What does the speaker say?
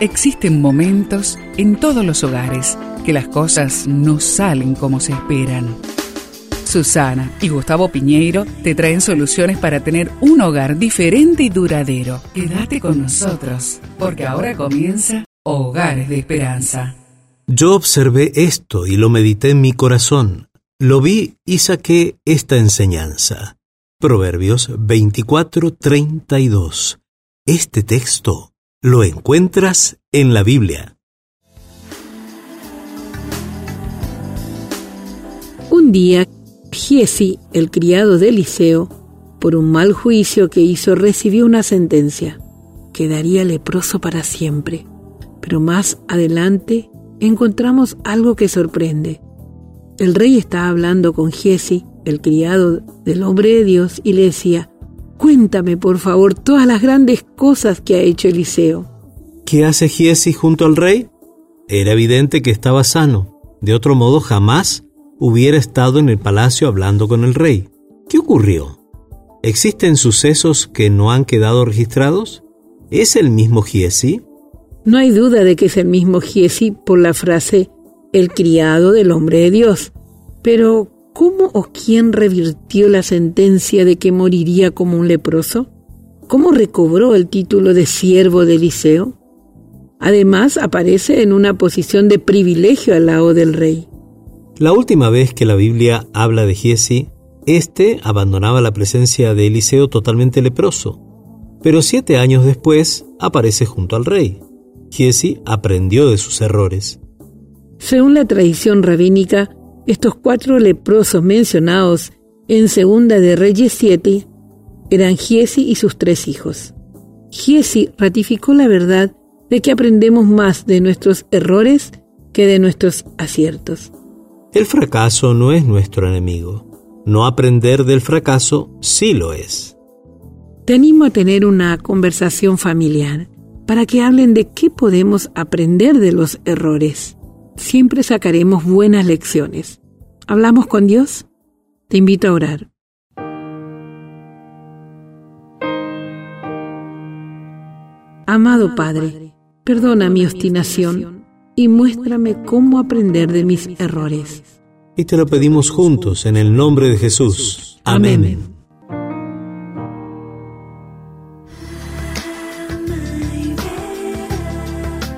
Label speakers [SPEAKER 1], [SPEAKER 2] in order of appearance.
[SPEAKER 1] Existen momentos en todos los hogares que las cosas no salen como se esperan. Susana y Gustavo Piñeiro te traen soluciones para tener un hogar diferente y duradero. Quédate con nosotros, porque ahora comienza Hogares de Esperanza.
[SPEAKER 2] Yo observé esto y lo medité en mi corazón. Lo vi y saqué esta enseñanza. Proverbios 24:32. Este texto lo encuentras en la Biblia.
[SPEAKER 3] Un día, Giesi, el criado de Eliseo, por un mal juicio que hizo, recibió una sentencia. Quedaría leproso para siempre. Pero más adelante encontramos algo que sorprende. El rey estaba hablando con Giesi, el criado del hombre de Dios, y le decía, Cuéntame, por favor, todas las grandes cosas que ha hecho Eliseo.
[SPEAKER 2] ¿Qué hace Giesi junto al rey? Era evidente que estaba sano. De otro modo, jamás hubiera estado en el palacio hablando con el rey. ¿Qué ocurrió? ¿Existen sucesos que no han quedado registrados? ¿Es el mismo Giesi?
[SPEAKER 3] No hay duda de que es el mismo Giesi por la frase el criado del hombre de Dios. Pero, ¿cómo o quién revirtió la sentencia de que moriría como un leproso? ¿Cómo recobró el título de siervo de Eliseo? Además, aparece en una posición de privilegio al lado del rey.
[SPEAKER 2] La última vez que la Biblia habla de Giesi, éste abandonaba la presencia de Eliseo totalmente leproso, pero siete años después aparece junto al rey. Giesi aprendió de sus errores.
[SPEAKER 3] Según la tradición rabínica, estos cuatro leprosos mencionados en Segunda de Reyes 7 eran Giesi y sus tres hijos. Giesi ratificó la verdad de que aprendemos más de nuestros errores que de nuestros aciertos.
[SPEAKER 2] El fracaso no es nuestro enemigo. No aprender del fracaso sí lo es.
[SPEAKER 3] Te animo a tener una conversación familiar para que hablen de qué podemos aprender de los errores. Siempre sacaremos buenas lecciones. ¿Hablamos con Dios? Te invito a orar. Amado Padre, perdona mi obstinación y muéstrame cómo aprender de mis errores.
[SPEAKER 2] Y te lo pedimos juntos en el nombre de Jesús. Amén.